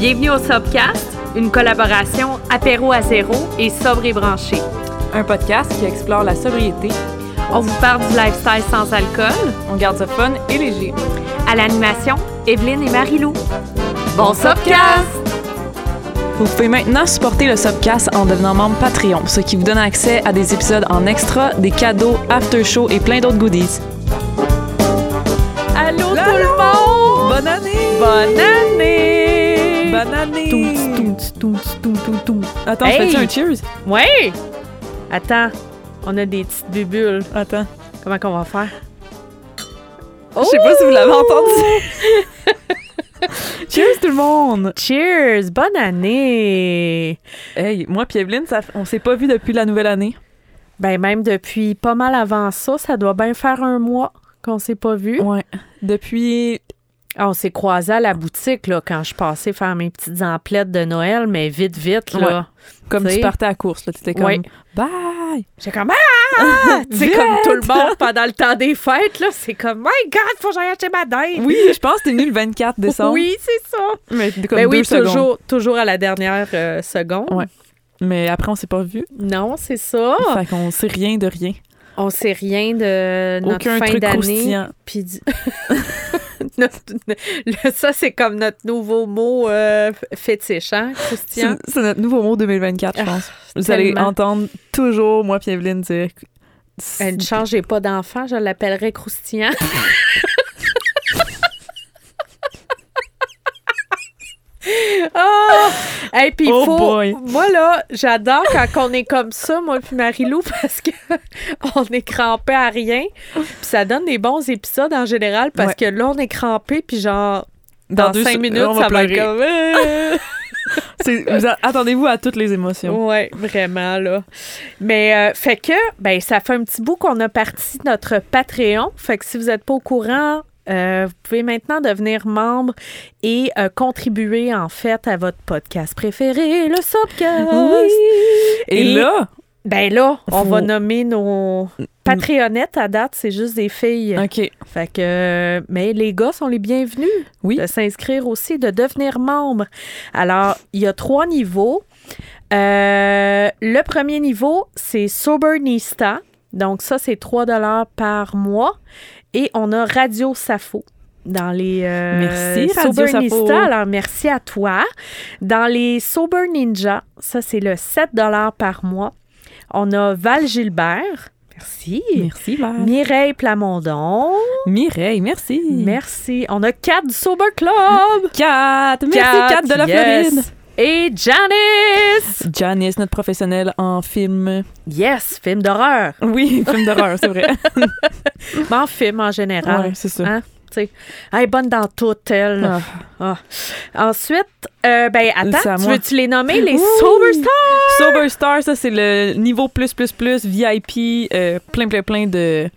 Bienvenue au Sobcast, une collaboration apéro à zéro et sobre et branché. Un podcast qui explore la sobriété. On vous parle du lifestyle sans alcool. On garde ça fun et léger. À l'animation, Evelyne et Marie-Lou. Bon Sobcast! Vous pouvez maintenant supporter le Subcast en devenant membre Patreon, ce qui vous donne accès à des épisodes en extra, des cadeaux, after show et plein d'autres goodies. Allô? tout le monde! Bonne année! Bonne année! Bonne année! Attends, Hey! fais-tu un cheers? Ouais! Attends, on a des petites bubules. Attends. Comment qu'on va faire? Je sais pas si vous l'avez entendu. cheers tout le monde! Cheers! Bonne année! Hey, moi puis Evelyne, ça, on s'est pas vu depuis la nouvelle année. Ben, même depuis pas mal avant ça, ça doit bien faire un mois qu'on s'est pas vu. Ouais. Depuis... Ah, on s'est croisés à la boutique, là, quand je passais faire mes petites emplettes de Noël, mais vite, vite, là. Comme T'sais. tu partais à la course, là, t'étais comme... Ouais. Bye! J'ai comme, ah! tu sais, Vite! comme tout le monde pendant le temps des fêtes, là, c'est comme, my God, faut que j'aille acheter ma dinde! Oui, je pense que t'es venu le 24 décembre. Oui, c'est ça! Mais comme deux oui, secondes. toujours, toujours à la dernière euh, seconde. Ouais. Mais après, on s'est pas vu. Non, c'est ça. Fait qu'on sait rien de rien. On sait rien de notre Aucun fin d'année. Puis du- Notre- ça, c'est comme notre nouveau mot euh, fétiche, hein, croustillant. C'est notre nouveau mot 2024, je Ah, pense. Vous allez entendre toujours, moi puis Evelyne, dire... Une chance, j'ai pas d'enfant, je l'appellerais croustillant. Ah! Hey, puis Oh faut. boy. Moi, là, j'adore quand on est comme ça, moi puis Marie-Lou, parce que on est crampé à rien. Puis ça donne des bons épisodes en général, parce Ouais. que là, on est crampé, puis genre, Dans dans deux cinq minutes, ça va être comme. euh. Attendez-vous à toutes les émotions. Ouais, vraiment, là. Mais, euh, fait que, ben, ça fait un petit bout qu'on a parti notre Patreon. Fait que si vous n'êtes pas au courant, euh, vous pouvez maintenant devenir membre et euh, contribuer, en fait, à votre podcast préféré, le Subcast. Et, Et- là, Ben là, on Faut- va nommer nos Patreonnettes à date, c'est juste des filles. OK. Fait que, mais les gars sont les bienvenus Oui. de s'inscrire aussi, de devenir membre. Alors, il y a trois niveaux. Euh, le premier niveau, c'est Sobernista. Donc, ça, c'est 3 par mois. Et on a Radio Safo. Dans les euh, Merci, Radio Sobernista, Safo. alors merci à toi. Dans les Sober Ninja, ça c'est le 7 par mois. On a Val Gilbert. Merci. Merci, Val. Mireille Plamondon. Mireille, merci. Merci. On a Kat du Sober Club. Kat. Merci, Kat de la yes. Floride. Et Janice. Janice, notre professionnelle en film. Yes, film d'horreur. Oui, film d'horreur, c'est vrai. Mais en film en général. Ouais, c'est ça. Hein? Elle est bonne dans tout, elle. Ah. Ah. Ensuite, euh, ben attends, tu veux-tu les nommer, les Oui. Sober Stars? Sober Star, ça, c'est le niveau plus, plus, plus, VIP, euh, plein, plein, plein de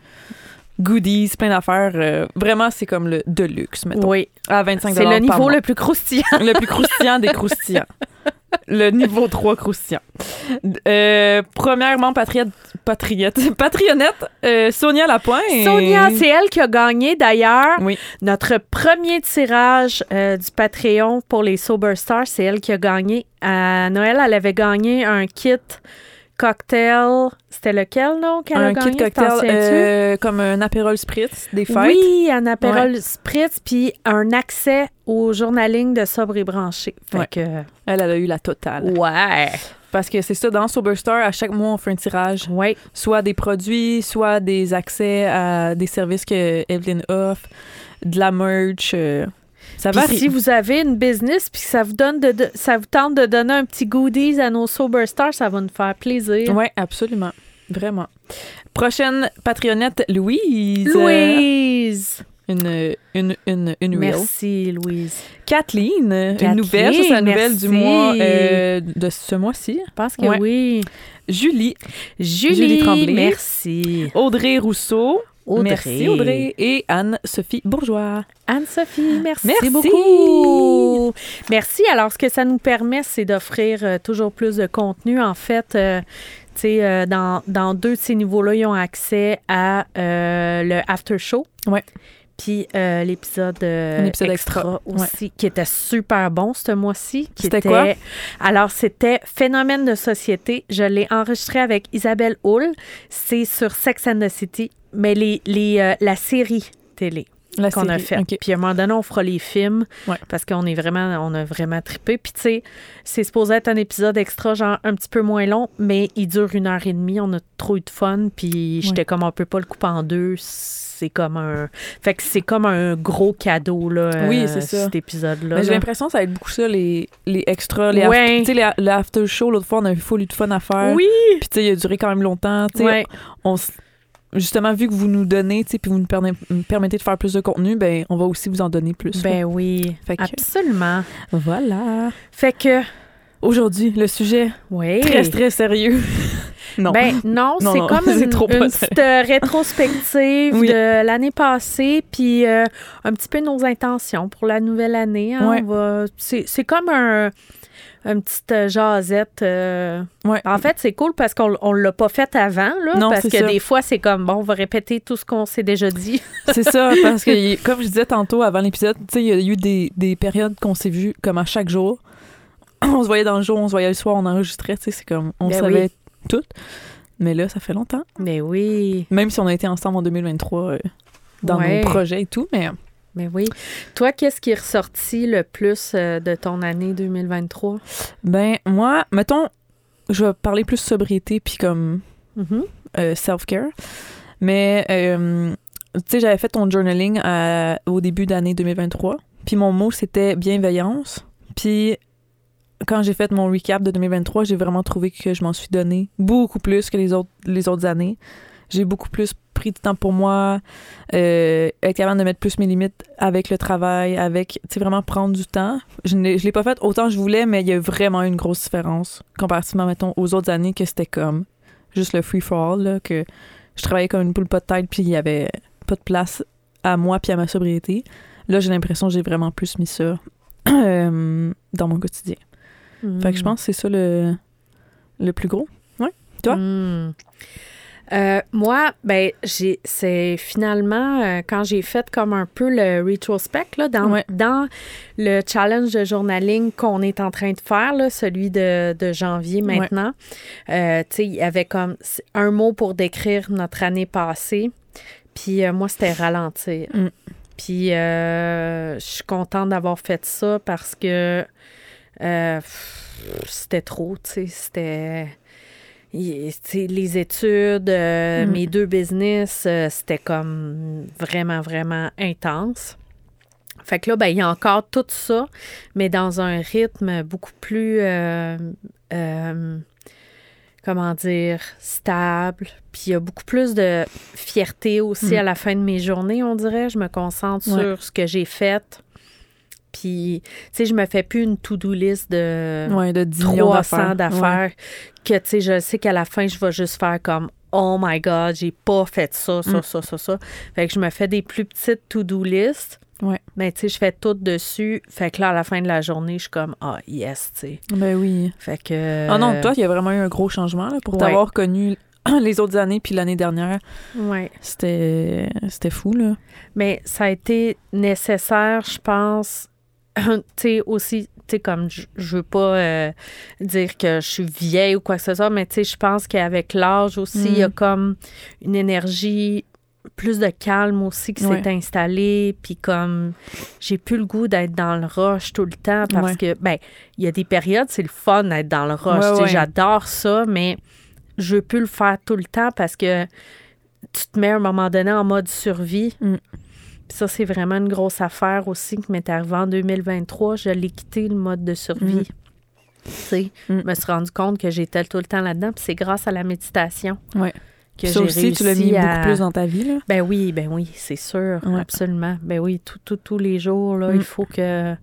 goodies, plein d'affaires. euh, vraiment, c'est comme le deluxe, mettons. Oui, À 25 c'est le par niveau mois. le plus croustillant. le plus croustillant des croustillants. Le niveau 3 croustillant. Euh, premièrement, patriote, patriote, patrionnette, euh, Sonia Lapointe. Sonia, c'est elle qui a gagné d'ailleurs Oui. notre premier tirage euh, du Patreon pour les Sober Stars. C'est elle qui a gagné. À Noël, elle avait gagné un kit cocktail. C'était lequel, non, a un gagné? kit cocktail euh, comme un Aperol Spritz des fêtes. Oui, un apérol spritz, puis un accès au journaling de sobre et branché. Fait Ouais. que, Elle, elle a eu la totale. ouais. Parce que c'est ça, dans Sober Star, à chaque mois, on fait un tirage. Ouais. Soit des produits, soit des accès à des services que Evelyn offre, de la merch. euh, ça si vous avez une business puis que ça vous donne de, de- ça vous tente de donner un petit goodies à nos Sober Stars, ça va nous faire plaisir. Oui, absolument. Vraiment. Prochaine patronnette, Louise. Louise! Une, une, une, une. Merci, Louise. Kathleen, une nouvelle, c'est la nouvelle du mois euh, de ce mois-ci. Je pense que Ouais. oui. Julie, Julie, Julie Tremblay. merci. Audrey Rousseau, Audrey. merci Audrey, et Anne-Sophie Bourgeois. Anne-Sophie, merci, Merci. beaucoup. Merci. Alors, ce que ça nous permet, c'est d'offrir euh, toujours plus de contenu. En fait, euh, tu sais, euh, dans, dans deux de ces niveaux-là, ils ont accès à euh, le after show. Ouais. Puis euh, l'épisode extra, extra, aussi, qui était super bon ce mois-ci. C'était était- quoi? Alors, c'était Phénomène de société. Je l'ai enregistré avec Isabelle Hull. C'est sur Sex and the City, mais les, les, euh, la série télé qu'on a série, fait. ok. Puis à un moment donné, on fera les films Ouais. parce qu'on est vraiment, on a vraiment trippé. Puis tu sais, c'est supposé être un épisode extra, genre un petit peu moins long, mais il dure une heure et demie. On a trop eu de fun. Puis j'étais comme, on peut pas le couper en deux. C'est comme un. Fait que c'est comme un gros cadeau, là. Oui, euh, c'est ça. Cet épisode-là. J'ai l'impression que ça va être beaucoup ça, les, les extras, les Ouais. tu sais, les- le after show, l'autre fois, on a eu full de fun à faire. Oui! Puis, tu sais, il a duré quand même longtemps. Tu sais, on justement, vu que vous nous donnez, tu sais, puis vous nous permet- nous permettez de faire plus de contenu, ben, on va aussi vous en donner plus. Ben oui. Fait que- Absolument. Voilà. Fait que. Aujourd'hui, le sujet Oui. très, très sérieux. non. Ben non, Non, c'est comme une, trop petite euh, rétrospective Oui. de l'année passée, puis euh, un petit peu nos intentions pour la nouvelle année. hein. Ouais. C'est comme un, une petite euh, jasette. euh. Ouais. En fait, c'est cool parce qu'on on l'a pas fait avant, là, Non, parce que ça. des fois, c'est comme, bon, on va répéter tout ce qu'on s'est déjà dit. C'est ça, parce que comme je disais tantôt avant l'épisode, tu sais, il y a eu des, des périodes qu'on s'est vues comme à chaque jour. On se voyait dans le jour, on se voyait le soir, on enregistrait, tu sais, c'est comme, on Ben savait oui. tout. Mais là, ça fait longtemps. Mais oui, Même si on a été ensemble en 2023 euh, dans Ouais. nos projets et tout, mais mais oui. Toi, qu'est-ce qui est ressorti le plus euh, de ton année 2023? ben moi, mettons, je vais parler plus sobriété puis comme Mhm. euh, self-care. Mais, euh, tu sais, j'avais fait ton journaling à- au début d'année 2023. Puis mon mot, c'était bienveillance. Puis quand j'ai fait mon recap de 2023, j'ai vraiment trouvé que je m'en suis donné beaucoup plus que les autres, les autres années. J'ai beaucoup plus pris de temps pour moi, euh, être capable de mettre plus mes limites avec le travail, avec, tu sais, vraiment prendre du temps. Je ne l'ai pas fait autant que je voulais, mais il y a vraiment une grosse différence comparativement, aux autres années que c'était comme juste le free-for-all, que je travaillais comme une poule pas de tête, puis il y avait pas de place à moi puis à ma sobriété. Là, j'ai l'impression que j'ai vraiment plus mis ça euh, dans mon quotidien. Fait que je pense que c'est ça le, le plus gros. Toi? Hmm. Euh, moi, ben, j'ai, c'est finalement euh, quand j'ai fait comme un peu le retrospect là, dans, Ouais. dans le challenge de journaling qu'on est en train de faire, là, celui de, de janvier Ouais. maintenant. euh, tu sais, il y avait comme un mot pour décrire notre année passée. Puis euh, moi, c'était ralentir. Mm. Puis euh, je suis contente d'avoir fait ça parce que euh, c'était trop, tu sais, c'était... les études, euh, Mm. mes deux business, euh, c'était comme vraiment, vraiment intense. Fait que là, ben, il y a encore tout ça, mais dans un rythme beaucoup plus, euh, euh, comment dire, stable. Puis il y a beaucoup plus de fierté aussi Mm. à la fin de mes journées, on dirait. Je me concentre Ouais. sur ce que j'ai fait. Puis, tu sais, je me fais plus une to-do list de Ouais, de 10 millions 300 d'affaires. que, tu sais, je sais qu'à la fin, je vais juste faire comme Oh my God, j'ai pas fait ça, ça, Mm. ça, ça, ça. Fait que je me fais des plus petites to-do list. Ouais. Mais, tu sais, je fais tout dessus. Fait que là, à la fin de la journée, je suis comme Ah, yes, tu sais. Ben oui. Fait que. Ah non, toi, il y a vraiment eu un gros changement là, pour Ouais. t'avoir connu les autres années puis l'année dernière. Ouais. C'était c'était fou, là. Mais ça a été nécessaire, je pense. tu sais, aussi, tu sais, comme je, veux pas euh, dire que je suis vieille ou quoi que ce soit, mais tu sais, je pense qu'avec l'âge aussi, il y a Mm. comme une énergie, plus de calme aussi qui Ouais. s'est installée. Puis comme, j'ai plus le goût d'être dans le rush tout le temps parce Ouais. que, ben, il y a des périodes, c'est le fun d'être dans le rush. Ouais, ouais. J'adore ça, mais je veux plus le faire tout le temps parce que tu te mets à un moment donné en mode survie. Mm. Ça, c'est vraiment une grosse affaire aussi qui m'est arrivée en 2023. Je l'ai quitté, le mode de survie. Mm. Tu sais, Mm. je me suis rendu compte que j'étais tout le temps là-dedans. Puis c'est grâce à la méditation Ouais. que ça j'ai aussi, réussi tu l'as mis à... beaucoup plus dans ta vie, là? Ben oui, ben oui, c'est sûr, Ouais. absolument. Ben oui, tout, tout- tous les jours, là, Mm. il faut que...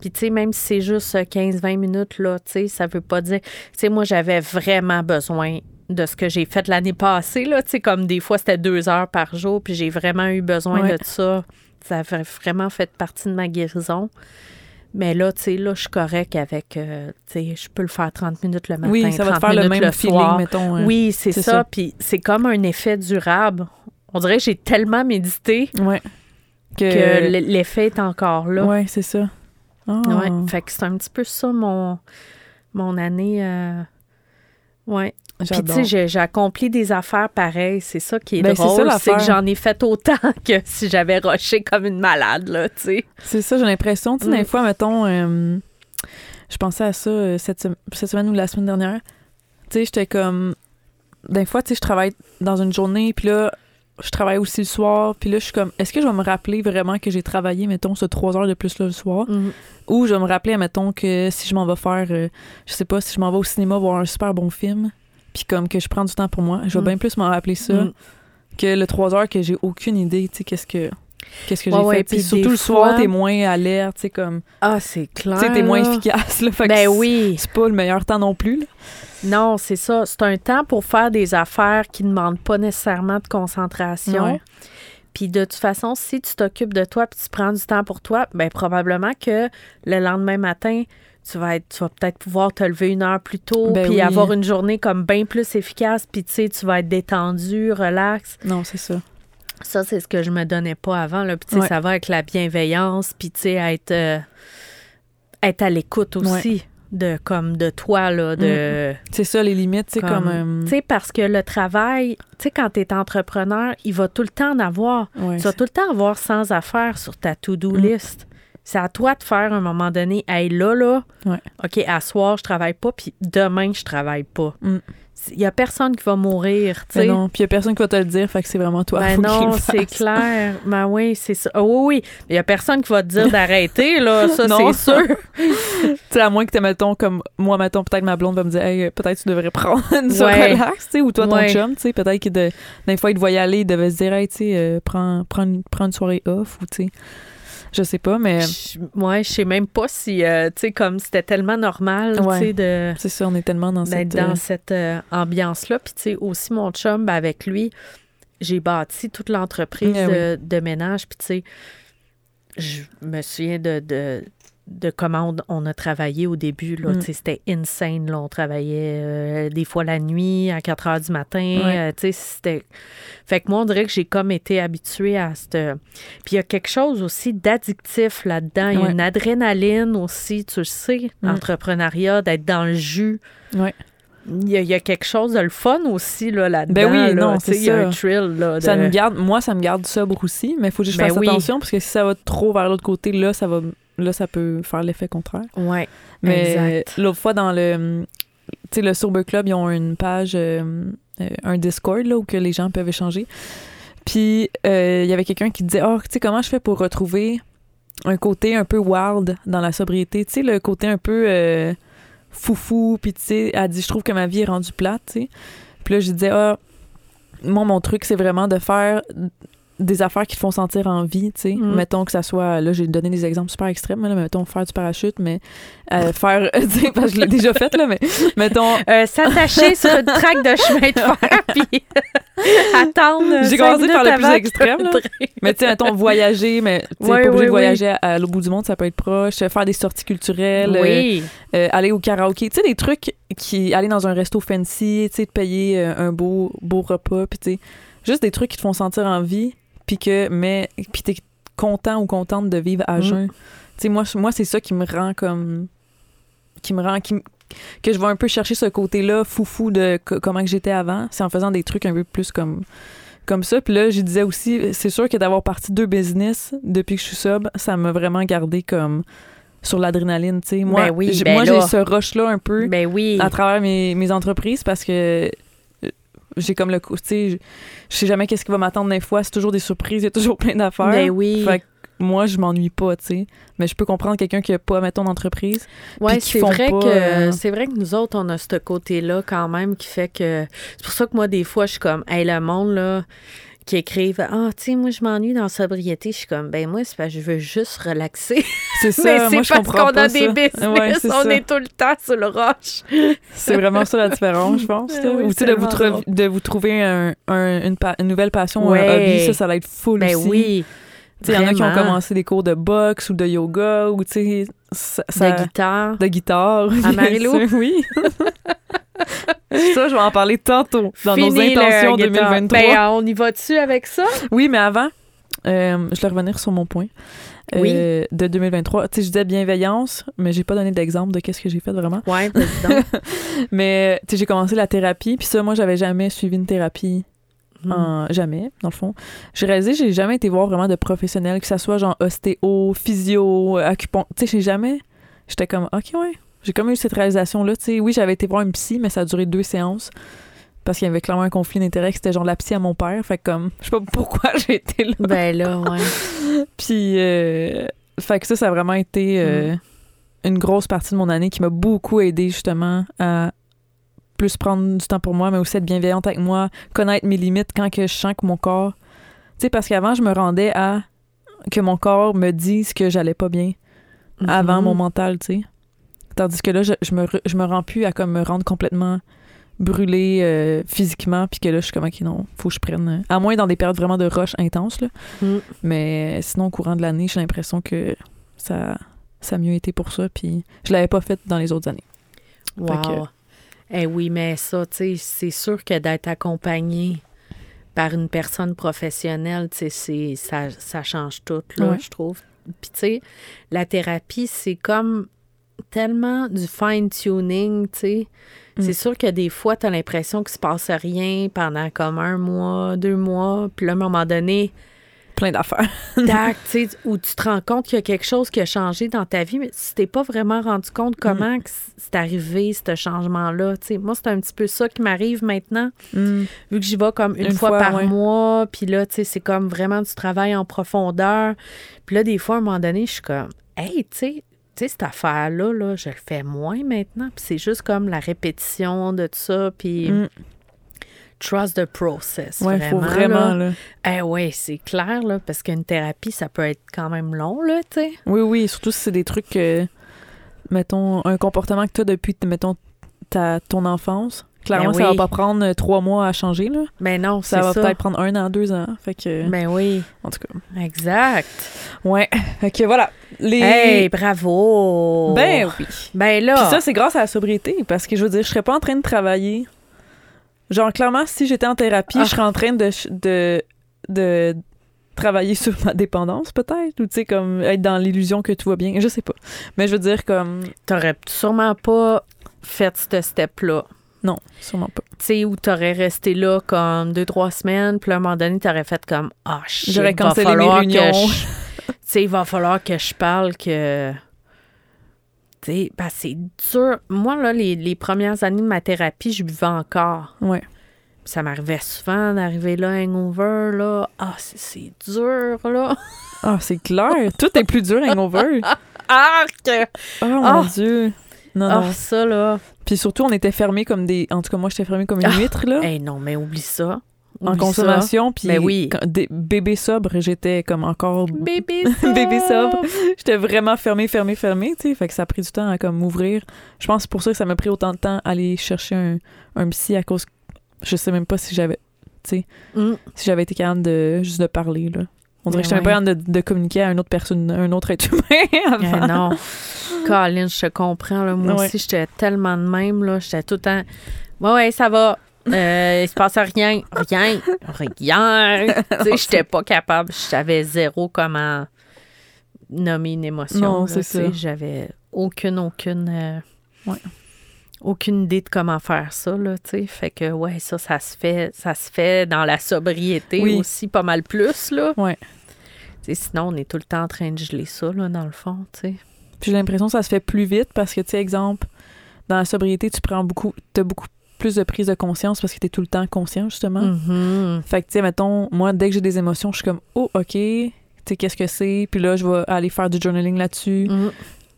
Puis, tu sais, même si c'est juste 15-20 minutes, là, tu sais, ça veut pas dire... Tu sais, moi, j'avais vraiment besoin de ce que j'ai fait l'année passée, là, tu sais, comme des fois, c'était deux heures par jour, puis j'ai vraiment eu besoin Ouais. de ça. Ça a vraiment fait partie de ma guérison. Mais là, tu sais, là, je suis correcte avec... euh, tu sais, je peux le faire 30 minutes le matin, Oui, ça va te 30 faire le minutes même feeling, soir. mettons. euh. Oui, c'est ça. ça. Puis c'est comme un effet durable. On dirait que j'ai tellement médité Ouais. que l'effet est encore là. Ouais, c'est ça. Ouais, fait que c'est un petit peu ça mon, mon année. euh, Ouais. Puis, tu sais, j'ai- accompli des affaires pareilles. C'est ça qui est Ben, c'est ça, drôle. C'est que j'en ai fait autant que si j'avais rushé comme une malade, là, tu sais. C'est ça, j'ai l'impression. Tu sais, Mm. des fois, mettons, euh, je pensais à ça euh, cette, cette semaine ou la semaine dernière. Tu sais, j'étais comme. Des fois, tu sais, je travaille dans une journée, puis là, je travaille aussi le soir, puis là, je suis comme, est-ce que je vais me rappeler vraiment que j'ai travaillé, mettons, ce trois heures de plus là le soir? Mhm. Ou je vais me rappeler, mettons, que si je m'en vais faire, euh, je sais pas, si je m'en vais au cinéma voir un super bon film, puis comme que je prends du temps pour moi, je vais Mm. bien plus m'en rappeler ça Mhm. que le 3 heures que j'ai aucune idée, tu sais, qu'est-ce que. Qu'est-ce que j'ai ouais, fait? Puis puis surtout le soir, fois- t'es moins alerte, tu sais, comme. Ah, c'est clair. T'es moins efficace, là. Fait que Ben c'est- oui. C'est pas le meilleur temps non plus, là. Non, c'est ça. C'est un temps pour faire des affaires qui ne demandent pas nécessairement de concentration. Ouais. Puis de toute façon, si tu t'occupes de toi puis tu prends du temps pour toi, ben probablement que le lendemain matin, tu vas être, tu vas peut-être pouvoir te lever une heure plus tôt Ben puis oui. avoir une journée comme bien plus efficace puis tu sais, tu vas être détendu, relax. Non, c'est ça. Ça, c'est ce que je me donnais pas avant. Là. Puis, tu sais, Ouais. ça va avec la bienveillance, puis tu sais, être, euh, être à l'écoute aussi de, comme de toi, là, de... C'est ça, les limites, sais, comme. Comme- euh, Tu sais, parce que le travail, tu sais, quand tu es entrepreneur, il va tout le temps en avoir. ouais, Tu vas tout le temps avoir 100 affaires sur ta to-do Mm. list. C'est à toi de faire à un moment donné, hey, là, là, Ouais. OK, à soir, je travaille pas, puis demain, je travaille pas. Mm. Il y a personne qui va mourir, tu Mais sais. non, puis y a personne qui va te le dire, fait que c'est vraiment toi. Ben faut non, c'est clair. Ben oui, c'est ça. Ah oui, oui. Il y a personne qui va te dire d'arrêter, là. Ça, c'est sûr. Tu sais, à moins que tu mettons, comme moi, mettons, peut-être ma blonde va me dire, hey, peut-être tu devrais prendre une soirée Ouais. relax, tu sais, ou toi, ton Ouais. chum, tu sais, peut-être que de, des fois, il devait y aller, il devait se dire, hey, tu sais, euh, prends, prends, prends une soirée off, ou tu sais, je sais pas, mais Je- Ouais, je sais même pas si, euh, tu sais, comme c'était tellement normal, Ouais. tu sais, de... c'est ça, on est tellement dans cette. dans euh, cette euh, ambiance-là. Puis, tu sais, aussi, mon chum, ben, avec lui, j'ai bâti toute l'entreprise Eh oui. de, de ménage. Puis, tu sais, je me souviens de, de, de comment on, on a travaillé au début. Là. Mm. C'était insane. Là. On travaillait euh, des fois la nuit, à 4 heures du matin. Ouais. Euh, c'était... Fait que moi, on dirait que j'ai comme été habituée à cette... Puis il y a quelque chose aussi d'addictif là-dedans. Il y a une adrénaline aussi, tu le sais, Mm. l'entrepreneuriat, d'être dans le jus. Ouais. Il y, a, il y a quelque chose de le fun aussi là, là-dedans. Ben oui, là. non, c'est Il y a ça. un thrill. Là, de... Ça me garde, moi, ça me garde sobre aussi, mais il faut juste que je Ben fasse oui. attention parce que si ça va trop vers l'autre côté, là, ça va, là, ça peut faire l'effet contraire. Ouais, Mais l'autre fois, dans le, tu sais, le Sober Club, ils ont une page, euh, euh, un Discord, là, où que les gens peuvent échanger. Puis, euh, il y avait quelqu'un qui disait, oh, tu sais, comment je fais pour retrouver un côté un peu wild dans la sobriété, tu sais, le côté un peu euh, foufou, puis tu sais, elle dit, je trouve que ma vie est rendue plate, tu sais. Puis là, je disais, ah, moi, mon truc, c'est vraiment de faire des affaires qui te font sentir en vie, tu sais. Mm. Mettons que ça soit, là, j'ai donné des exemples super extrêmes, là, mettons faire du parachute, mais euh, faire, tu sais, parce que je l'ai déjà fait, là, mais mettons, Euh, S'attacher sur une traque de chemin de fer, puis attendre. J'ai commencé par le plus extrême, là. mais tu sais, mettons, voyager, mais tu sais, pas obligé de voyager à, à l'autre bout du monde, ça peut être proche, faire des sorties culturelles, euh, Oui, euh, aller au karaoké, tu sais, des trucs qui, aller dans un resto fancy, tu sais, de payer euh, un beau, beau repas, puis tu sais, juste des trucs qui te font sentir en vie, puis que, mais, puis t'es content ou contente de vivre à Mm. jeun. Tu sais, moi, moi c'est ça qui me rend comme, qui me rend, qui que je vais un peu chercher ce côté-là foufou de co- comment que j'étais avant, c'est en faisant des trucs un peu plus comme comme ça. Puis là, je disais aussi, c'est sûr que d'avoir parti deux business depuis que je suis sub, ça m'a vraiment gardé comme sur l'adrénaline, tu sais. Moi, Ben oui, j'ai- ben moi là. j'ai ce rush-là un peu ben oui. à travers mes, mes entreprises parce que j'ai comme le coup, tu sais, je- sais jamais qu'est-ce qui va m'attendre des fois, c'est toujours des surprises, il y a toujours plein d'affaires. Ben oui. Fait que moi, je m'ennuie pas, tu sais. Mais je peux comprendre quelqu'un qui a pas, mettons, d'entreprise. Qui c'est vrai pas, que euh, c'est vrai que nous autres on a ce côté-là quand même qui fait que c'est pour ça que moi des fois je suis comme hey le monde là qui écrivent ah tu sais moi je m'ennuie dans la sobriété je suis comme ben moi c'est parce que je veux juste relaxer C'est mais ça, c'est moi, je parce comprends qu'on pas a des ça. business Ouais, on ça. est tout le temps sur le roche C'est vraiment ça la différence, je pense. là. Oui, Ou tu sais, de vous, de vous trouver un, un- une, nouvelle passion, Ouais. un hobby, ça, ça va être full ben aussi. oui il y en a qui ont commencé des cours de boxe ou de yoga ou, tu sais, ça, ça- de guitare de guitare. À sûr, Oui. Ça, je vais en parler tantôt dans nos Fini intentions guitare. 2023. ben on y va-tu avec ça? Oui, mais avant, Euh, je vais revenir sur mon point euh, Oui. de 2023. Tu sais, je disais bienveillance, mais j'ai pas donné d'exemple de qu'est-ce que j'ai fait vraiment. Ouais. Mais tu sais, j'ai commencé la thérapie, puis ça, moi, j'avais jamais suivi une thérapie, Mm. en- jamais, dans le fond. J'ai réalisé, j'ai jamais été voir vraiment de professionnels, que ça soit genre ostéo, physio, acupuncture. Tu sais, j'ai jamais. J'étais comme, ok, ouais. J'ai comme eu cette réalisation-là. Tu sais, oui, j'avais été voir une psy, mais ça a duré deux séances. Parce qu'il y avait clairement un conflit d'intérêt, que c'était genre la psy à mon père. Fait que comme, je sais pas pourquoi j'ai été là. Ben là, ouais. Puis, euh, fait que ça, ça a vraiment été euh, Mm. une grosse partie de mon année qui m'a beaucoup aidé justement à plus prendre du temps pour moi, mais aussi être bienveillante avec moi, connaître mes limites quand que je sens que mon corps. Tu sais, parce qu'avant, je me rendais à que mon corps me dise que j'allais pas bien avant Mhm. mon mental, tu sais. Tandis que là, je, je me, je me rends plus à comme me rendre complètement brûlée euh, physiquement, puis que là, je suis comme, OK, non, faut que je prenne... euh, À moins dans des périodes vraiment de rush intense, là. Mm. Mais sinon, au courant de l'année, j'ai l'impression que ça, ça a mieux été pour ça, puis je l'avais pas fait dans les autres années. Que- Wow. Eh oui, mais ça, tu sais, c'est sûr que d'être accompagné par une personne professionnelle, tu sais, c'est- ça, ça change tout, là, Ouais. je trouve. Puis, tu sais, la thérapie, c'est comme tellement du fine-tuning, tu sais. Mm. C'est sûr que des fois, tu as l'impression qu'il se passe rien pendant comme un mois, deux mois, puis là, à un moment donné, Plein d'affaires. tac, tu sais, où tu te rends compte qu'il y a quelque chose qui a changé dans ta vie, mais tu t'es pas vraiment rendu compte comment que c'est arrivé, ce changement-là. tu sais. Moi, c'est un petit peu ça qui m'arrive maintenant, Mm. vu que j'y vais comme une, Une fois, fois, par ouais. mois, puis là, tu sais, c'est comme vraiment du travail en profondeur. Puis là, des fois, à un moment donné, je suis comme, hey, tu sais, tu sais, cette affaire-là, là, je le fais moins maintenant. Puis c'est juste comme la répétition de tout ça, puis Mm. trust the process. Ouais, vraiment, faut vraiment, là. là. Eh oui, c'est clair, là, parce qu'une thérapie, ça peut être quand même long, là, tu sais. Oui, oui, surtout si c'est des trucs, mettons, un comportement que tu as depuis, mettons, ta, ton enfance. Clairement, Ben ça va oui. pas prendre euh, trois mois à changer, là. Mais non, Ça ça. va peut-être prendre un an, deux ans. Fait que, Ben oui, en tout cas. exact. Ouais. Fait que voilà. Les... Hey, bravo! Ben oui. Ben là, Puis ça, c'est grâce à la sobriété. Parce que je veux dire, je serais pas en train de travailler. Genre, clairement, si j'étais en thérapie, Ah. je serais en train de, de, de travailler sur ma dépendance, peut-être. Ou, tu sais, comme être dans l'illusion que tout va bien. Je sais pas. Mais je veux dire, comme. t'aurais sûrement pas fait ce step-là. Non, sûrement pas. Tu sais, où t'aurais resté là comme deux, trois semaines, puis à un moment donné, t'aurais fait comme Ah, shit, J'aurais cancellé mes falloir réunions. Tu sais, il va falloir que je parle que. Tu sais, ben, c'est dur. Moi, là, les, les premières années de ma thérapie, je buvais encore. Ouais. Ça m'arrivait souvent d'arriver là, hangover, là. Ah, c'est- c'est dur, là. Ah, c'est clair. Tout est plus dur, hangover. Arc! Oh mon Ah. Dieu. Non, Ah, non. ça, là. Puis surtout, on était fermés comme des. En tout cas, moi, j'étais fermée comme une Ah. huître, là. Eh non, mais oublie ça. en consommation. Puis Ben oui. des bébés sobres, j'étais comme encore. Bébé Bébé sobre. sobre. J'étais vraiment fermée, fermée, fermée, tu sais. Fait que ça a pris du temps à comme m'ouvrir. Je pense que c'est pour ça que ça m'a pris autant de temps aller chercher un, un psy à cause. Je sais même pas si j'avais. Tu sais, Mm. si j'avais été capable de juste de parler, là. On dirait Ben que j'étais ouais. pas capable de, de communiquer à une autre personne, un autre être humain avant. Eh non. Colin, je te comprends. Là. Moi Ouais. aussi, j'étais tellement de même. là. J'étais tout le temps. Ouais, ouais, ça va. Euh, il se passe rien. Rien. Rien. tu sais, j'étais pas capable. Je savais zéro comment nommer une émotion. Non, c'est ça. J'avais aucune, aucune. euh, Ouais. Aucune idée de comment faire ça, là, tu sais. Fait que, ouais, ça, ça se fait, ça se fait dans la sobriété Oui. aussi pas mal plus, là. Ouais. Sinon, on est tout le temps en train de geler ça, là, dans le fond, tu sais. Puis j'ai l'impression que ça se fait plus vite parce que, tu sais, exemple, dans la sobriété, tu prends beaucoup, t'as beaucoup plus de prise de conscience parce que t'es tout le temps conscient, justement. Mhm. Fait que, tu sais, mettons, moi, dès que j'ai des émotions, je suis comme, oh, OK, tu sais, qu'est-ce que c'est? Puis là, je vais aller faire du journaling là-dessus. Mhm.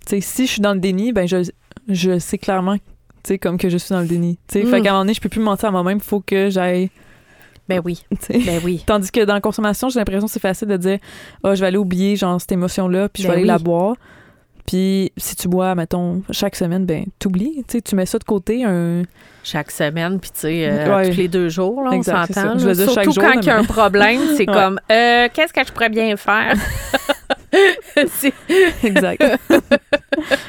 Tu sais, si je suis dans le déni, ben, je, je sais clairement, tu sais, comme que je suis dans le déni. Tu sais, Mm. fait qu'à un moment donné, je peux plus me mentir à moi-même, faut que j'aille, Ben oui, tu ben oui. Tandis que dans la consommation, j'ai l'impression que c'est facile de dire Ah, je vais aller oublier genre cette émotion-là, puis je vais Ben aller la boire. Puis si tu bois, mettons, chaque semaine, ben t'oublies. Tu mets ça de côté, un. Chaque semaine, puis tu sais, euh, Ouais. tous les deux jours, là, on s'entend. Surtout jour, quand il y a un problème, c'est comme, euh, qu'est-ce que je pourrais bien faire? Exact.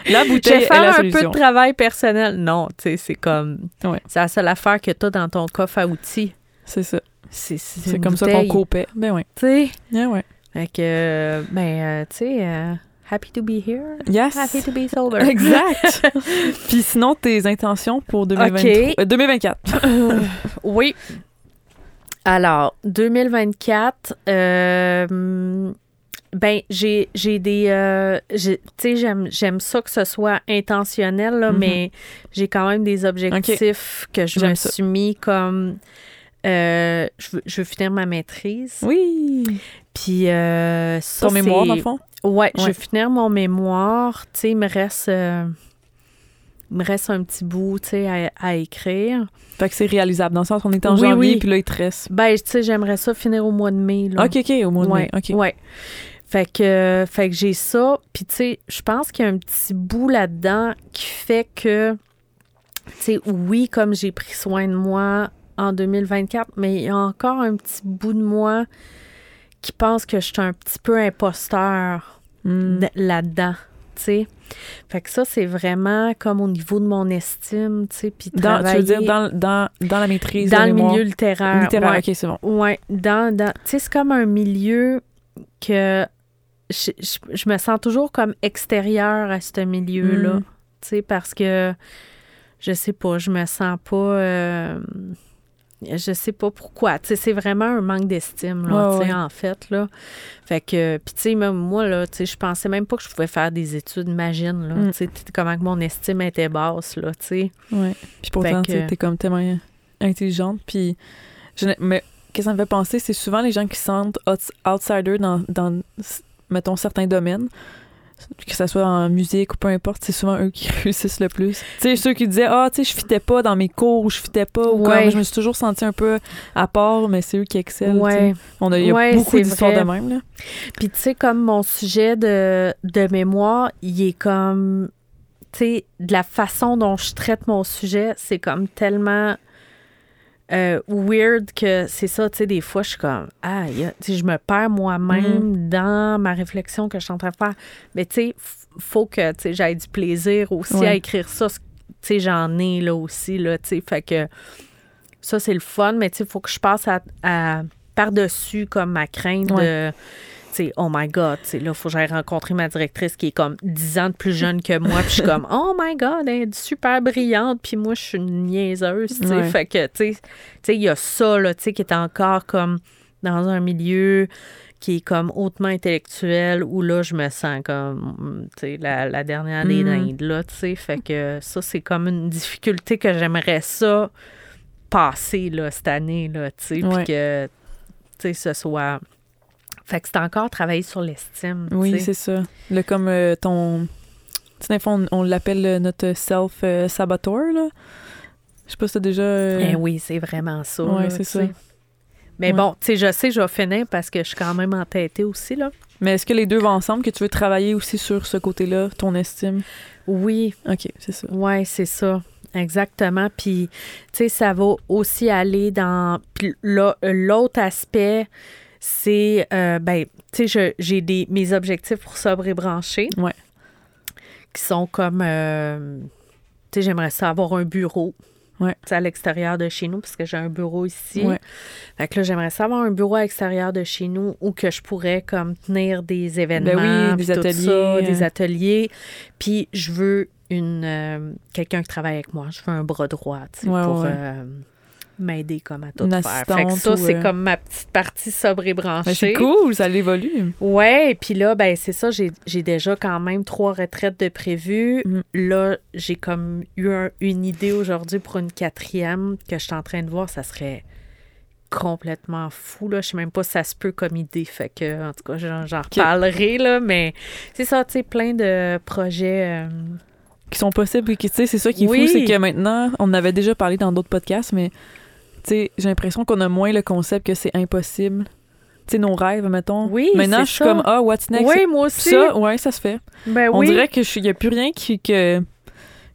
la je bouteille est faire la un peu de travail personnel. Non, tu sais, c'est comme, Ouais. c'est la seule affaire que tu as dans ton coffre à outils. C'est ça. C'est comme ça qu'on copait. Ben oui. Tu sais? Yeah, ouais. Fait que, euh, ben, euh, tu sais, euh, happy to be here. Yes. Happy to be sober. Exact. Puis sinon, tes intentions pour 2023, Ok. euh, 2024. Oui. Alors, 2024, euh, ben, j'ai j'ai des. euh, tu sais, j'aime j'aime ça que ce soit intentionnel, là, Mhm. mais j'ai quand même des objectifs que je me ça. suis mis comme. euh, je, veux, je veux finir ma maîtrise. Oui. Puis, euh, ça, Ton mémoire, dans le fond? Ouais, je vais finir mon mémoire. Tu sais, il me reste. euh, il me reste un petit bout, tu sais, à, à écrire. Fait que c'est réalisable. Dans le sens, on est en Oui, janvier, oui. puis là, il te reste. Ben, tu sais, j'aimerais ça finir au mois de mai, là. OK, OK, au mois de ouais, mai. OK. ouais. Fait que, euh, fait que j'ai ça. Puis, tu sais, je pense qu'il y a un petit bout là-dedans qui fait que, tu sais, oui, comme j'ai pris soin de moi en 2024, mais il y a encore un petit bout de moi qui pense que je suis un petit peu imposteur Hmm. là-dedans, tu sais. Fait que ça, c'est vraiment comme au niveau de mon estime, tu sais, puis Dans, tu veux dire dans, dans, dans la maîtrise dans le mémoire? milieu littéraire. littéraire. ouais. OK, c'est bon. Ouais, dans, dans tu sais, c'est comme un milieu que je, je, je me sens toujours comme extérieure à ce milieu-là, Mm. tu sais, parce que je sais pas, je me sens pas. euh, je sais pas pourquoi. Tu sais, c'est vraiment un manque d'estime, là, en fait, là. Fait que, puis tu sais, même moi, là, tu sais, je pensais même pas que je pouvais faire des études, imagine, là. Mm. Tu sais, comment que mon estime était basse, là, tu sais. Ouais. Puis pourtant, tu t'es comme tellement intelligente. Puis, je mais qu'est-ce que ça me fait penser, c'est souvent les gens qui se sentent outs- outsiders dans, dans, mettons, certains domaines, que ce soit en musique ou peu importe, c'est souvent eux qui réussissent le plus. Tu sais, ceux qui disaient, ah, tu sais, je fitais pas dans mes cours ou je fitais pas, ou Ouais. comme, je me suis toujours sentie un peu à part, mais c'est eux qui excellent. Ouais. On a, il y a Ouais, beaucoup d'histoires de même, là. Puis, tu sais, comme mon sujet de, de mémoire, il est comme. Tu sais, de la façon dont je traite mon sujet, c'est comme tellement. Euh, weird que c'est ça, tu sais, des fois, je suis comme, ah, y a- tu sais, je me perds moi-même dans ma réflexion que je suis en train de faire. Mais, tu sais, faut que, tu sais, j'aille du plaisir aussi Ouais. à écrire ça. Tu sais, j'en ai, là, aussi, là, tu sais, fait que ça, c'est le fun, mais, tu sais, il faut que je passe à, à- par-dessus, comme, ma crainte de sais, oh my God, là, il faut que j'aille rencontrer ma directrice qui est comme 10 ans de plus jeune que moi, puis je suis comme, oh my God, elle est super brillante, puis moi, je suis une niaiseuse. Ouais. Fait que, tu sais, il y a ça, là, tu sais, qui est encore comme dans un milieu qui est comme hautement intellectuel, où là, je me sens comme, tu sais, la, la dernière des Mm. dindes, là, tu sais. Fait que ça, c'est comme une difficulté que j'aimerais ça passer, là, cette année, là, tu sais, puis que, tu sais, ce soit... Fait que c'est encore travailler sur l'estime. Oui, c'est ça. Le, comme euh, ton. Tu on, on l'appelle euh, notre self-saboteur, là. Je sais pas si t'as déjà. euh, Eh oui, c'est vraiment ça. Là, c'est ça. Mais Ouais. bon, tu sais, je sais, je vais finir parce que je suis quand même entêtée aussi, là. Mais est-ce que les deux vont ensemble, que tu veux travailler aussi sur ce côté-là, ton estime? Oui, OK, c'est ça. ouais, c'est ça. Exactement. Puis, tu sais, ça va aussi aller dans. L'autre aspect, c'est. euh, ben, tu sais, je- j'ai des mes objectifs pour sobre et branché. Ouais. Qui sont comme. euh, tu sais, j'aimerais ça avoir un bureau. Ouais. À l'extérieur de chez nous, parce que j'ai un bureau ici. Ouais. Fait que là, j'aimerais ça avoir un bureau à l'extérieur de chez nous où que je pourrais comme tenir des événements, Ben oui, des ateliers, ça, euh. des ateliers. Puis je veux une euh, quelqu'un qui travaille avec moi. Je veux un bras droit, tu sais, Ouais, pour euh, m'aider comme à tout Une faire. Fait que ça, c'est euh, comme ma petite partie sobre et branchée. Ben, c'est cool, ça l'évolue. Ouais, et puis là, ben c'est ça, j'ai déjà quand même trois retraites de prévues. Mm. Là, j'ai comme eu un- une idée aujourd'hui pour une quatrième que je suis en train de voir. Ça serait complètement fou, là. Je sais même pas si ça se peut comme idée. Fait que, en tout cas, j'en reparlerai, là. Mais c'est ça, tu sais, plein de projets. euh, Qui sont possibles. et qui- Tu sais, c'est ça qui est Oui. fou, c'est que maintenant, on en avait déjà parlé dans d'autres podcasts, mais j'ai l'impression qu'on a moins le concept que c'est impossible. Tu sais, nos rêves, mettons. Oui, Maintenant, je suis comme, ah, what's next? Oui, moi aussi. Ça, ouais, ça se fait. ben On oui. dirait que il n'y a plus rien qui, que,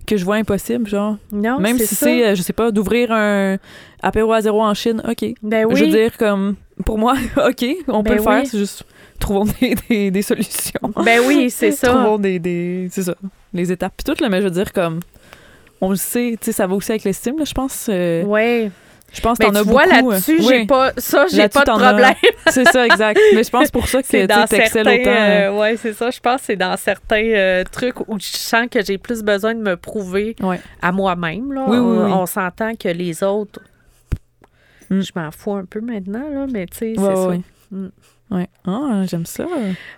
que je vois impossible, genre. non, Même si c'est, euh, je sais pas, d'ouvrir un apéro à zéro en Chine, OK. Ben oui. Je veux dire, comme, pour moi, OK, on peut Ben le faire, c'est juste, trouvons des, des, des solutions. Ben oui, c'est ça. Trouvons des, des, c'est ça, les étapes. Puis tout, là, mais je veux dire, comme, on le sait, tu sais, ça va aussi avec l'estime, là, je pense. euh, Ouais. Je pense que t'en as beaucoup. vois, là-dessus, euh, j'ai oui. pas, ça, j'ai pas de problème. C'est ça, exact. Mais je pense pour ça que C'est tu dans certains, autant. euh, euh, ouais, c'est ça. Je pense que c'est dans certains euh, trucs où je sens que j'ai plus besoin de me prouver Ouais. à moi-même. Là. Oui, oui, on oui. on s'entend que les autres, Mm. je m'en fous un peu maintenant, là, mais tu sais, c'est ça. Mm. Ouais. Ah, j'aime ça.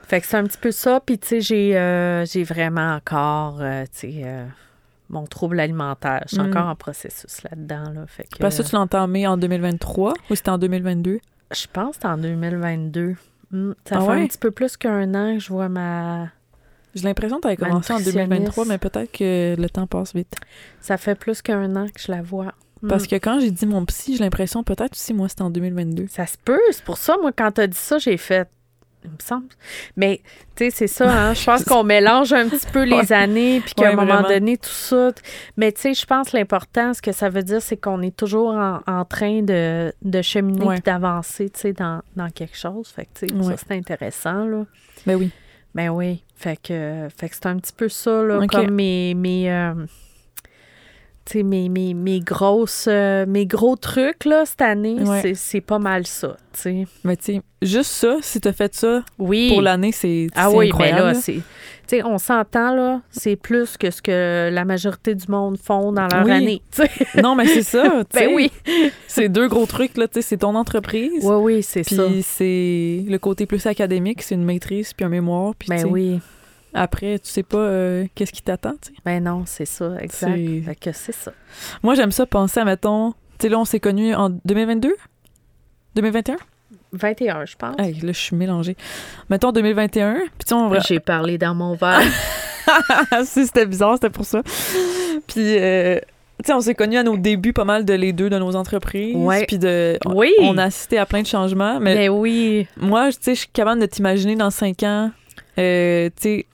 Fait que c'est un petit peu ça. Puis, tu sais, j'ai, euh, j'ai vraiment encore, euh, tu sais, euh, mon trouble alimentaire. Je suis Mm. encore en processus là-dedans. Là. Fait que, Parce que tu l'as entamé en 2023 ou c'était en 2022? je pense que c'est en 2022. Mm. Ça Ah fait ouais? un petit peu plus qu'un an que je vois ma... J'ai l'impression que tu avais commencé en 2023, nutritionniste. mais peut-être que le temps passe vite. Ça fait plus qu'un an que je la vois. Mm. Parce que quand j'ai dit mon psy, j'ai l'impression peut-être aussi moi c'était en 2022. Ça se peut. C'est pour ça, moi, quand t'as dit ça, j'ai fait. Il me semble. Mais, tu sais, c'est ça, hein. Je pense qu'on mélange un petit peu les Ouais. années, puis qu'à Ouais, un moment vraiment. donné, tout ça. Mais, tu sais, je pense que l'important, ce que ça veut dire, c'est qu'on est toujours en, en train de, de cheminer Ouais. puis d'avancer, tu sais, dans, dans quelque chose. Fait que, tu sais, ça, c'est intéressant, là. Ben oui. Ben oui. Fait que, fait que c'est un petit peu ça, là, comme mes. mes euh, mes, mes, mes grosses. euh, mes gros trucs, là, cette année, Ouais. c'est- c'est pas mal ça, tu sais. Mais tu juste ça, si t'as fait ça Oui. pour l'année, c'est Ah oui, incroyable. mais là, là. c'est. Tu sais, on s'entend, là, c'est plus que ce que la majorité du monde font dans leur Oui. année. tu. Non, mais c'est ça. tu ben oui. C'est deux gros trucs, là. Tu c'est ton entreprise. Oui, oui, c'est ça. Puis c'est le côté plus académique, c'est une maîtrise puis un mémoire. Puis tu Ben oui. Après, tu sais pas euh, qu'est-ce qui t'attend. tu sais. Ben non, c'est ça, exact. Fait que c'est ça. Moi, j'aime ça penser à, mettons, tu sais, là, on s'est connus en 2022? 2021? 21, je pense. Hey, là, je suis mélangée. Mettons 2021, puis tu sais, on va... J'ai parlé dans mon verre. si, c'était bizarre, c'était pour ça. Puis, euh, tu sais, on s'est connus à nos débuts pas mal de les deux de nos entreprises. Ouais. Puis de... on- Oui. On a assisté à plein de changements, mais Ben oui. moi, tu sais, je suis capable de t'imaginer dans cinq ans, euh, tu sais...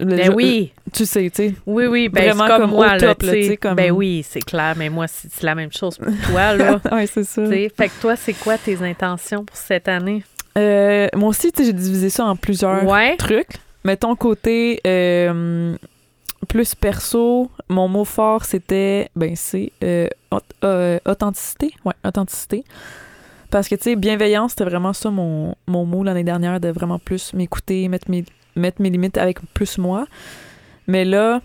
le Ben oui. Tu sais, tu sais. Oui, oui, ben c'est comme, comme moi, top, là, tu sais, comme- Ben oui, c'est clair, mais moi, c'est la même chose pour toi, là. ouais, c'est ça. Fait que toi, c'est quoi tes intentions pour cette année? Euh, moi aussi, tu sais, j'ai divisé ça en plusieurs Ouais. trucs. Mettons côté euh, plus perso, mon mot fort c'était ben c'est euh, aut- euh, authenticité, ouais, authenticité. Parce que tu sais bienveillance, c'était vraiment ça mon, mon mot l'année dernière de vraiment plus m'écouter, mettre mes mettre mes limites avec plus moi. Mais là,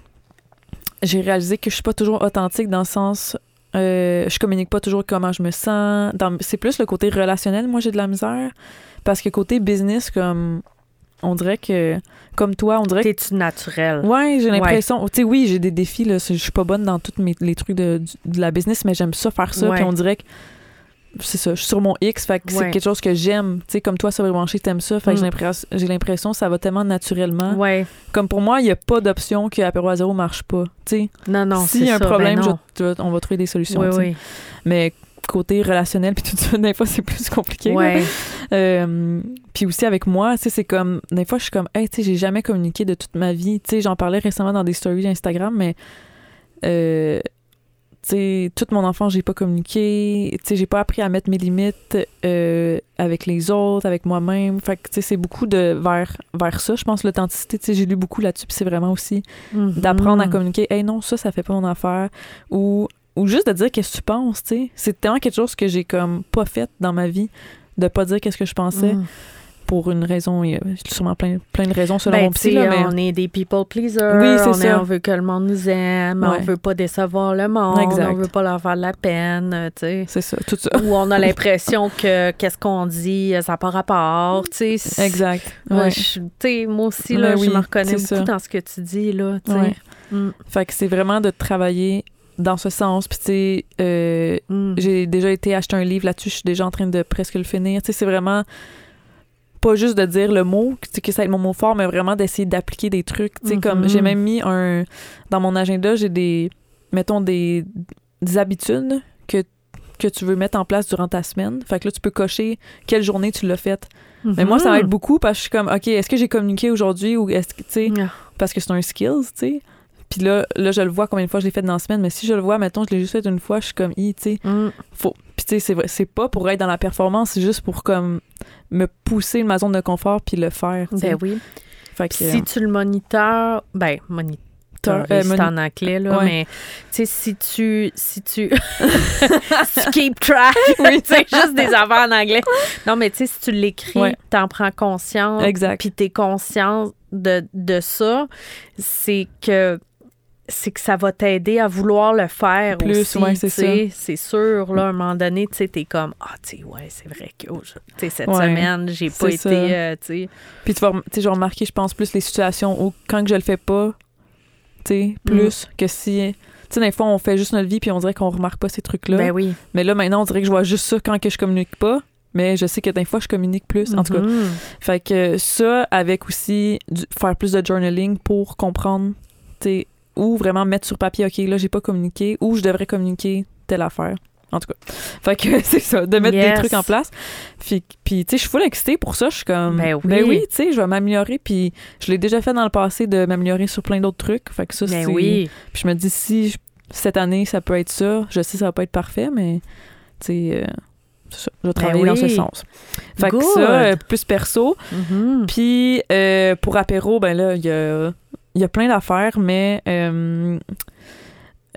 j'ai réalisé que je suis pas toujours authentique dans le sens euh, je communique pas toujours comment je me sens. C'est plus le côté relationnel, moi j'ai de la misère. Parce que côté business, comme on dirait que comme toi, on dirait que T'es-tu naturel? Ouais, j'ai l'impression. Tu sais, oui, j'ai des défis. Là, je suis pas bonne dans tous mes- les trucs de, de la business, mais j'aime ça faire ça. Puis on dirait que c'est ça. Je suis sur mon X, fait que c'est quelque chose que j'aime. Tu sais, comme toi, ça va brancher, t'aimes ça. Fait que Mm. j'ai l'impression- j'ai l'impression que ça va tellement naturellement. Ouais. Comme pour moi, il y a pas d'option que apéro à zéro marche pas. Tu sais, Non, s'il y a un ça, ben problème, je- on va trouver des solutions. Oui, oui. Mais côté relationnel puis tout ça, des fois, c'est plus compliqué. Ouais. Euh, puis aussi avec moi, tu sais, c'est comme, des fois, je suis comme, hey, tu sais, j'ai jamais communiqué de toute ma vie. Tu sais, j'en parlais récemment dans des stories Instagram, mais, euh, sais, toute mon enfance, j'ai pas communiqué. Tu sais, j'ai pas appris à mettre mes limites euh, avec les autres, avec moi-même. Fait que, tu sais, c'est beaucoup de vers, vers ça. Je pense l'authenticité, tu sais, j'ai lu beaucoup là-dessus, puis c'est vraiment aussi d'apprendre à Mhm. communiquer. Hey, non, ça, ça fait pas mon affaire. Ou, ou juste de dire qu'est-ce que tu penses, tu sais. C'est tellement quelque chose que j'ai comme pas fait dans ma vie, de pas dire qu'est-ce que je pensais Mhm. Pour une raison. Il y a sûrement plein, plein de raisons selon Ben, mon psy, là, mais... on est des people pleasers. Oui, c'est on, ça. on veut que le monde nous aime. Ouais. On veut pas décevoir le monde. Exact. On veut pas leur faire de la peine, euh, tu sais. C'est ça, tout ça. Ou on a l'impression que qu'est-ce qu'on dit, euh, ça n'a pas rapport, tu sais. Exact. Ouais, Ouais. je- moi aussi, là, Ben je oui, me reconnais beaucoup ça. dans ce que tu dis, là, tu sais. Ouais. Mm, Fait que c'est vraiment de travailler dans ce sens. Puis, tu sais, euh, mm. j'ai déjà été acheter un livre là-dessus, je suis déjà en train de presque le finir. Tu sais, c'est vraiment pas juste de dire le mot, tu sais, que ça va être mon mot fort, mais vraiment d'essayer d'appliquer des trucs. Tu sais, comme Mhm. j'ai même mis un. Dans mon agenda, j'ai des. Mettons des, des habitudes que, que tu veux mettre en place durant ta semaine. Fait que là, tu peux cocher quelle journée tu l'as faite. Mais moi, ça Mhm. m'aide beaucoup parce que je suis comme, OK, est-ce que j'ai communiqué aujourd'hui ou est-ce que, tu sais, parce que c'est un skills, tu sais. Puis là, là, je le vois combien de fois je l'ai fait dans la semaine, mais si je le vois, mettons, je l'ai juste fait une fois, je suis comme, i, tu sais, Mm. faut. Puis tu sais, c'est vrai- c'est pas pour être dans la performance, c'est juste pour comme me pousser de ma zone de confort puis le faire, tu sais. Ben oui. Fait que, si tu le moniteurs, ben, moni- moniteur. c'est euh, moni- en anglais, là, Ouais. mais tu sais, si tu, si tu, si tu keep track, oui, tu sais, juste des affaires en anglais. Non, mais tu sais, si tu l'écris, Ouais. t'en prends conscience, Exact. puis t'es conscient de, de ça, c'est que c'est que ça va t'aider à vouloir le faire Plus, aussi. ouais, c'est. C'est sûr, là, à un moment donné, tu sais, t'es comme, ah, tu sais, ouais, c'est vrai que, oh, cette Ouais, semaine, j'ai pas été, euh, tu sais. Puis tu vas, tu remarquer, je pense, plus les situations où, quand je le fais pas, tu sais, plus que si. Tu sais, des fois, on fait juste notre vie, puis on dirait qu'on remarque pas ces trucs-là. Ben oui. Mais là, maintenant, on dirait que je vois juste ça quand que je communique pas. Mais je sais que des fois, je communique plus. En tout cas, Mhm. Fait que ça, avec aussi du- faire plus de journaling pour comprendre, tu sais, ou vraiment mettre sur papier, OK, là, j'ai pas communiqué, ou je devrais communiquer telle affaire. En tout cas. Fait que c'est ça, de mettre Yes. des trucs en place. Puis, puis tu sais, je suis full excitée pour ça. Je suis comme, Ben oui. tu sais, je vais m'améliorer. Puis je l'ai déjà fait dans le passé de m'améliorer sur plein d'autres trucs. Fait que ça, Ben c'est... oui. Puis je me dis, si cette année, ça peut être ça, je sais ça va pas être parfait, mais tu sais, euh, ça, je vais travailler dans ce Ben oui. sens. Fait Good. que ça, euh, plus perso. Mhm. Puis euh, pour apéro, ben là, il y a, il y a plein d'affaires, mais euh,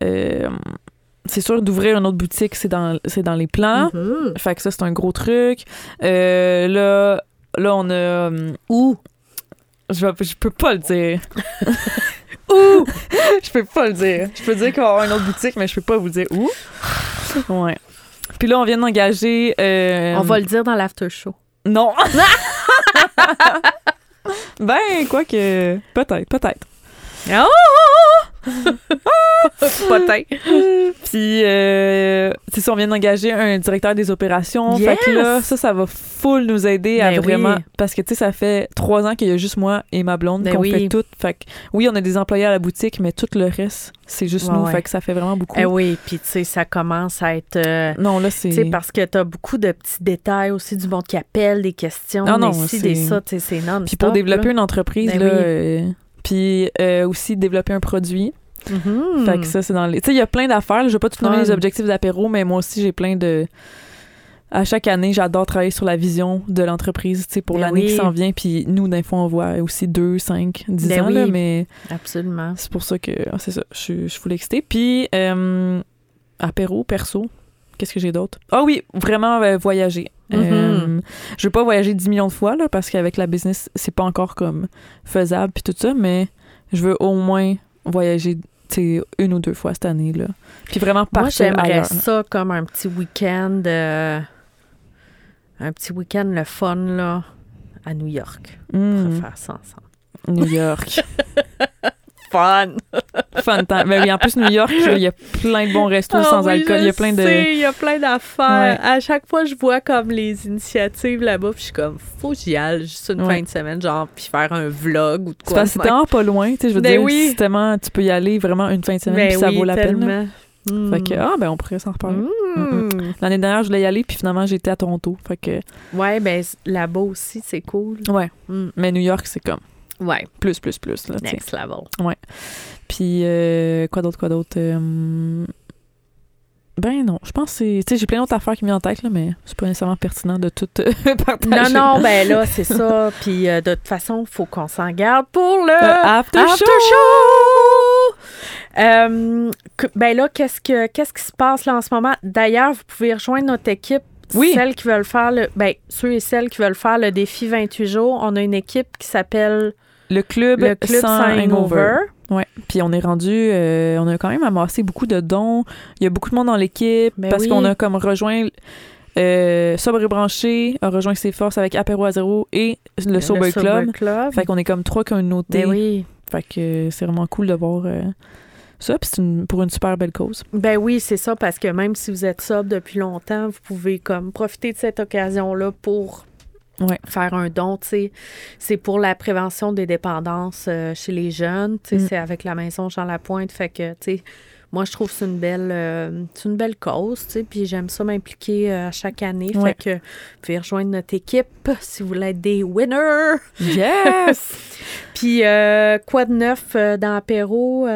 euh, c'est sûr d'ouvrir une autre boutique, c'est dans, c'est dans les plans. Mhm. Fait que ça, c'est un gros truc. Euh, là, là, on a. Où? je, je peux pas le dire. où? je peux pas le dire. Je peux dire qu'il va avoir une autre boutique, mais je peux pas vous dire où. Ouais. Puis là, on vient d'engager. On va le dire dans l'after show. Non! ben, quoi que. Peut-être, peut-être. Oh! Peut-être. Puis, euh, c'est ça, on vient d'engager un directeur des opérations. Fait que là, ça, ça va full nous aider à Ben oui. vraiment. Parce que, tu sais, ça fait trois ans qu'il y a juste moi et ma blonde Ben qu'on oui. fait tout. Fait que, oui, on a des employés à la boutique, mais tout le reste, c'est juste Ouais, nous. ouais. Fait que ça fait vraiment beaucoup. Eh oui, puis tu sais, ça commence à être... euh, Non, là, c'est. tu sais, parce que t'as beaucoup de petits détails aussi du monde qui appelle, des questions, Non, non, des ci, des c'est- ça, tu sais, c'est non Puis pour développer une entreprise, Ben là. oui. euh, puis euh, aussi développer un produit. Mhm. Fait que ça, c'est dans les. Tu sais, il y a plein d'affaires. Je vais pas tout nommer les objectifs d'apéro, mais moi aussi, j'ai plein de. À chaque année, j'adore travailler sur la vision de l'entreprise, tu sais, pour Ben l'année qui s'en vient. Puis nous, d'un fois, on voit aussi 2, 5, 10 Ben ans, là, mais Absolument. c'est pour ça que. ah, c'est ça, je suis je suis full excitée. Puis, euh, apéro, perso, qu'est-ce que j'ai d'autre? Ah oui, vraiment euh, voyager. Mhm. Euh, je veux pas voyager 10 millions de fois, là, parce qu'avec la business, c'est pas encore comme faisable, puis tout ça, mais je veux au moins voyager une ou deux fois cette année. Là. Puis vraiment Moi, partir j'aimerais ailleurs. ça comme un petit week-end... euh, un petit week-end, le fun, là, à New York. On Mm, pourrait faire ça ensemble. New York. Fun! Fun time. Ben oui, en plus, New York, il y a plein de bons restos Ah sans oui, alcool. Il y a plein de. sais, Il y a plein d'affaires. Ouais. À chaque fois, je vois comme les initiatives là-bas, puis je suis comme, faut que j'y aille juste une Ouais. fin de semaine, genre, puis faire un vlog ou de C'est quoi. parce que c'est pas loin. Tu sais, je veux Ben dire, oui. c'est tellement- tu peux y aller vraiment une fin de semaine, Ben puis ça oui, vaut la peine. là. tellement. Mm. Fait que, ah, ben, on pourrait s'en reparler. Mm. L'année dernière, je voulais y aller, puis finalement, j'étais à Toronto. Fait que, Ouais, ben là-bas aussi, c'est cool. ouais. Mm. Mais New York, c'est comme Ouais, plus, plus, plus. Là, next level. Puis, euh, quoi d'autre, quoi d'autre? euh, Ben non, je pense que c'est... Tu sais, j'ai plein d'autres affaires qui me viennent en tête, là, mais c'est pas nécessairement pertinent de tout euh, Non, partager. non, ben là, c'est ça. Puis euh, de toute façon, faut qu'on s'en garde pour le Le after, after show! show. Euh, ben là, qu'est-ce que qu'est-ce qui se passe là en ce moment? D'ailleurs, vous pouvez rejoindre notre équipe. Oui. Celles qui veulent faire le. Ben, ceux et celles qui veulent faire le défi 28 jours. On a une équipe qui s'appelle Le club, le Club sans Sans hangover. Hangover. Ouais. Puis on est rendu, euh, on a quand même amassé beaucoup de dons. Il y a beaucoup de monde dans l'équipe Ben parce oui. qu'on a comme rejoint euh, Sobre et Branché, a rejoint ses forces avec Apéro à zéro et le, Sober Club. Club. Fait qu'on est comme trois communautés. Ben oui. Fait que c'est vraiment cool de voir euh, ça. Puis c'est une- pour une super belle cause. Ben oui, c'est ça, parce que même si vous êtes sobre depuis longtemps, vous pouvez comme profiter de cette occasion-là pour Ouais. faire un don, tu sais. C'est pour la prévention des dépendances euh, chez les jeunes, tu sais, Mm. c'est avec la maison Jean Lapointe, fait que, tu sais, moi, je trouve que c'est une belle, euh, c'est une belle cause, tu sais, puis j'aime ça m'impliquer euh, à chaque année, Ouais. fait que vous pouvez rejoindre notre équipe si vous voulez être des winners. Yes! Puis, euh, quoi de neuf dans l'apéro?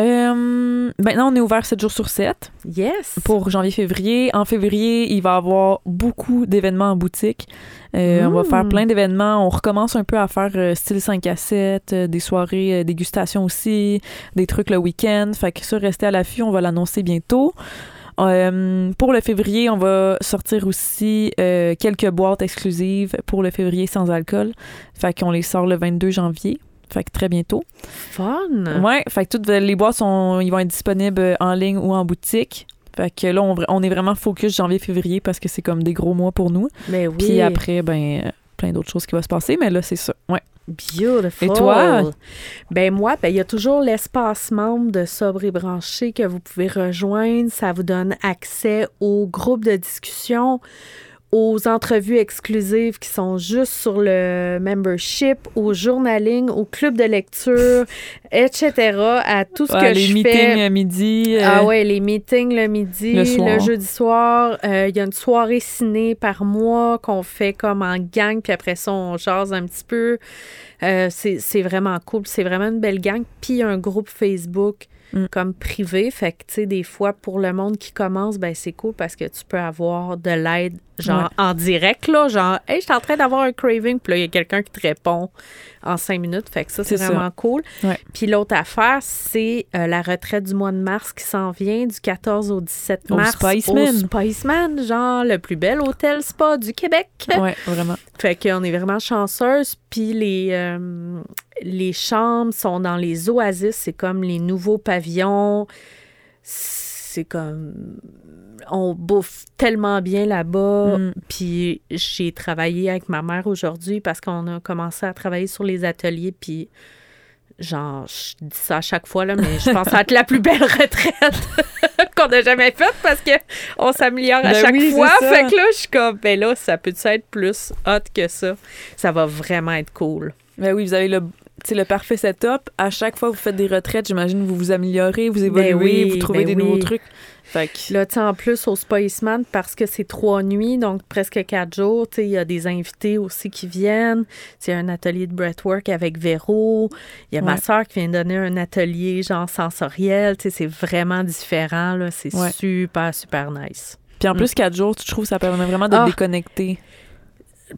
Euh, maintenant, on est ouvert 7 jours sur 7 Yes. pour janvier-février. En février, il va y avoir beaucoup d'événements en boutique. Euh, On va Mm. faire plein d'événements. On recommence un peu à faire euh, style 5 à 7, euh, des soirées dégustation aussi, des trucs le week-end. Fait que ça, restez à l'affût, on va l'annoncer bientôt. Euh, pour le février, on va sortir aussi euh, quelques boîtes exclusives pour le février sans alcool. Fait qu'on les sort le 22 janvier. Fait que très bientôt. Fun. Ouais, fait que toutes les boîtes sont, ils vont être disponibles en ligne ou en boutique. Fait que là, on, on est vraiment focus janvier-février parce que c'est comme des gros mois pour nous. Mais oui. Puis après, ben, euh, plein d'autres choses qui vont se passer, mais là, c'est ça. Ouais. Beautiful. Et toi? Ben moi, ben il y a toujours l'espace membre de Sobre et Branché que vous pouvez rejoindre. Ça vous donne accès au groupe de discussion, aux entrevues exclusives qui sont juste sur le membership, au journaling, au club de lecture, etc. À tout ce que les je meetings fais. à midi. euh, Ah ouais, les meetings le midi, Le jeudi soir. Euh, Il y a une soirée ciné par mois qu'on fait comme en gang, puis après ça, on jase un petit peu. Euh, c'est c'est vraiment cool. C'est vraiment une belle gang. Puis il y a un groupe Facebook Mm. comme privé. Fait que, tu sais, des fois, pour le monde qui commence, ben c'est cool parce que tu peux avoir de l'aide, genre en direct, là. Genre, hey, je suis en train d'avoir un craving, puis là, il y a quelqu'un qui te répond en cinq minutes. Fait que ça, c'est ça. vraiment cool. Ouais. Puis l'autre affaire, c'est euh, la retraite du mois de mars qui s'en vient du 14 au 17 Au mars. Spiceman. Au Spiceman, genre le plus bel hôtel spa du Québec. Ouais, vraiment. Fait qu'on est vraiment chanceuse. Puis les, euh, les chambres sont dans les oasis. C'est comme les nouveaux pavillons. C'est comme... On bouffe tellement bien là-bas. Mm. Puis j'ai travaillé avec ma mère aujourd'hui parce qu'on a commencé à travailler sur les ateliers. Puis genre, je dis ça à chaque fois, là, mais je pense va être la plus belle retraite qu'on a jamais faite parce que on s'améliore à Ben chaque oui, fois. Fait que là, je suis comme, ben là, ça peut être plus hot que ça? Ça va vraiment être cool. Ben oui, vous avez le, sais, le parfait setup. À chaque fois que vous faites des retraites, j'imagine vous vous améliorez, vous évoluez, Ben oui, vous trouvez ben des nouveaux trucs. Fait que, Là, tu en plus, au Spiceman, parce que c'est trois nuits, donc presque quatre jours, il y a des invités aussi qui viennent. C'est un atelier de breathwork avec Véro. Il y a ma soeur qui vient donner un atelier, genre, sensoriel. C'est vraiment différent. C'est Ouais. super, super nice. Puis en plus, quatre jours, tu trouves ça permet vraiment de Ah. te déconnecter.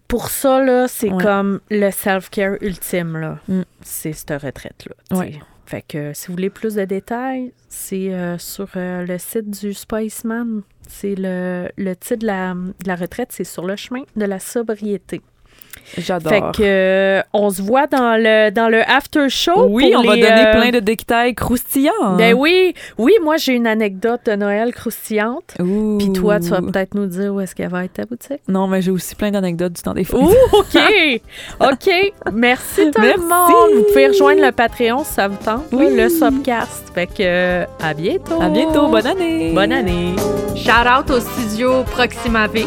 Pour ça, là, c'est Ouais. comme le self-care ultime, là. Mm. C'est cette retraite-là. Ouais. Fait que si vous voulez plus de détails, c'est euh, sur euh, le site du Spiceman. C'est le, le titre de la, de la retraite, c'est sur le chemin de la sobriété. J'adore. Fait que euh, on se voit dans le dans le after show. oui, pour on va donner euh, plein de détails croustillants. Ben oui, oui, moi j'ai une anecdote de Noël croustillante. Puis toi, tu vas peut-être nous dire où est-ce qu'elle va être ta boutique? Non, mais j'ai aussi plein d'anecdotes du temps des fêtes. Ouh, OK. OK. Merci tout le monde. Vous pouvez rejoindre le Patreon si ça vous tente, Oui. le Subcast. Fait que euh, à bientôt. À bientôt, bonne année. Bonne année. Shout out au studio Proxima V.